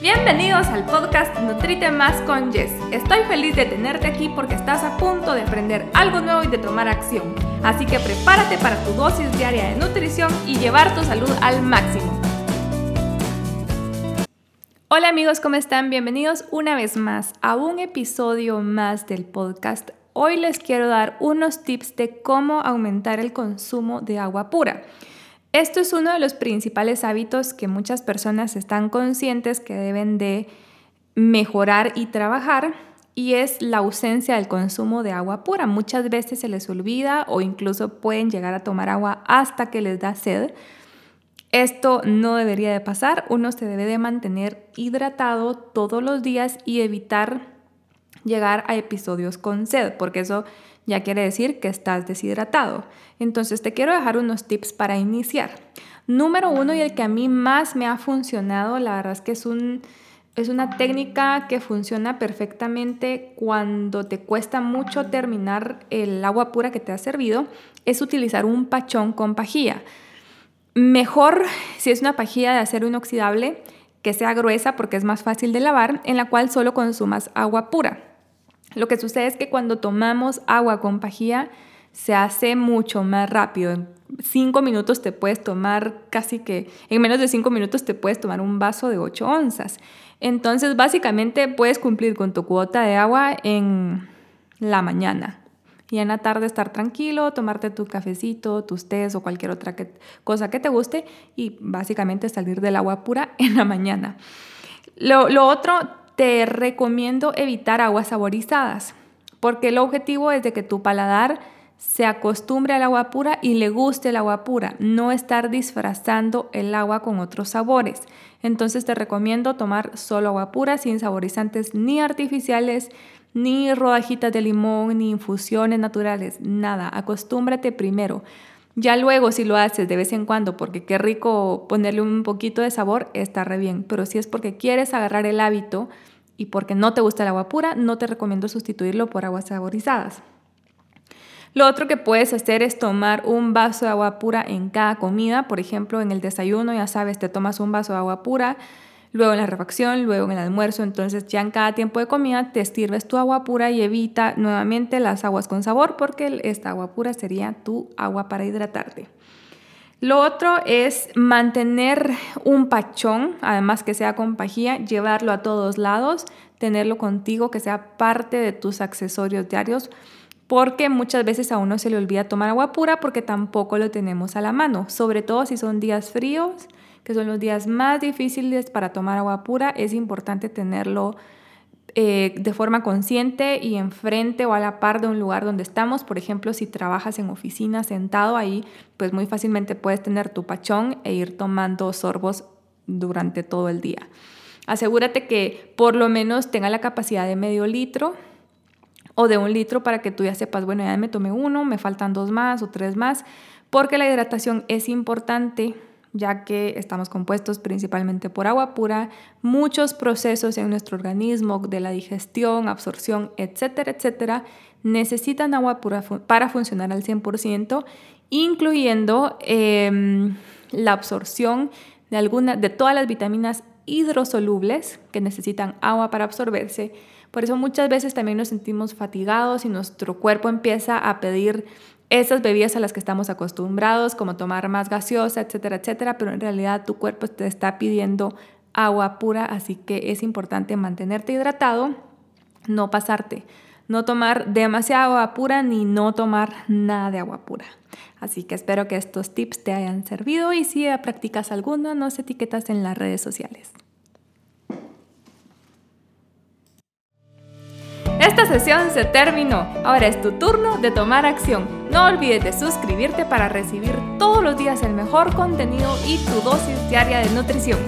Bienvenidos al podcast Nutrite Más con Jess. Estoy feliz de tenerte aquí porque estás a punto de aprender algo nuevo y de tomar acción. Así que prepárate para tu dosis diaria de nutrición y llevar tu salud al máximo. Hola amigos, ¿cómo están? Bienvenidos una vez más a un episodio más del podcast. Hoy les quiero dar unos tips de cómo aumentar el consumo de agua pura. Esto es uno de los principales hábitos que muchas personas están conscientes que deben de mejorar y trabajar y es la ausencia del consumo de agua pura. Muchas veces se les olvida o incluso pueden llegar a tomar agua hasta que les da sed. Esto no debería de pasar. Uno se debe de mantener hidratado todos los días y evitar llegar a episodios con sed, porque eso ya quiere decir que estás deshidratado. Entonces te quiero dejar unos tips para iniciar. Número uno y el que a mí más me ha funcionado, la verdad es que es, un, es una técnica que funciona perfectamente cuando te cuesta mucho terminar el agua pura que te ha servido, es utilizar un pachón con pajilla. Mejor si es una pajilla de acero inoxidable que sea gruesa porque es más fácil de lavar, en la cual solo consumas agua pura. Lo que sucede es que cuando tomamos agua con pajilla se hace mucho más rápido. En cinco minutos te puedes tomar casi que, en menos de cinco minutos te puedes tomar un vaso de 8 onzas. Entonces básicamente puedes cumplir con tu cuota de agua en la mañana. Y en la tarde estar tranquilo, tomarte tu cafecito, tus tés o cualquier otra cosa que te guste y básicamente salir del agua pura en la mañana. Lo otro, te recomiendo evitar aguas saborizadas, porque el objetivo es de que tu paladar se acostumbre al agua pura y le guste el agua pura, no estar disfrazando el agua con otros sabores. Entonces te recomiendo tomar solo agua pura sin saborizantes ni artificiales, ni rodajitas de limón, ni infusiones naturales, nada. Acostúmbrate primero. Ya luego si lo haces de vez en cuando porque qué rico ponerle un poquito de sabor, está re bien. Pero si es porque quieres agarrar el hábito, y porque no te gusta el agua pura, no te recomiendo sustituirlo por aguas saborizadas. Lo otro que puedes hacer es tomar un vaso de agua pura en cada comida. Por ejemplo, en el desayuno, ya sabes, te tomas un vaso de agua pura, luego en la refacción, luego en el almuerzo. Entonces ya en cada tiempo de comida te sirves tu agua pura y evita nuevamente las aguas con sabor porque esta agua pura sería tu agua para hidratarte. Lo otro es mantener un pachón, además que sea con pajilla, llevarlo a todos lados, tenerlo contigo, que sea parte de tus accesorios diarios, porque muchas veces a uno se le olvida tomar agua pura porque tampoco lo tenemos a la mano, sobre todo si son días fríos, que son los días más difíciles para tomar agua pura, es importante tenerlo eh, de forma consciente y enfrente o a la par de un lugar donde estamos. Por ejemplo, si trabajas en oficina sentado ahí, pues muy fácilmente puedes tener tu pachón e ir tomando sorbos durante todo el día. Asegúrate que por lo menos tenga la capacidad de medio litro o de un litro para que tú ya sepas, bueno, ya me tomé uno, me faltan dos más o tres más, porque la hidratación es importante ya que estamos compuestos principalmente por agua pura, muchos procesos en nuestro organismo de la digestión, absorción, etcétera, etcétera, necesitan agua pura para funcionar al 100%, incluyendo em, la absorción de, alguna, de todas las vitaminas hidrosolubles que necesitan agua para absorberse. Por eso muchas veces también nos sentimos fatigados y nuestro cuerpo empieza a pedir esas bebidas a las que estamos acostumbrados, como tomar más gaseosa, etcétera, etcétera, pero en realidad tu cuerpo te está pidiendo agua pura, así que es importante mantenerte hidratado, no pasarte, no tomar demasiada agua pura ni no tomar nada de agua pura. Así que espero que estos tips te hayan servido y si practicas alguno, nos etiquetas en las redes sociales. Esta sesión se terminó. Ahora es tu turno de tomar acción. No olvides de suscribirte para recibir todos los días el mejor contenido y tu dosis diaria de nutrición.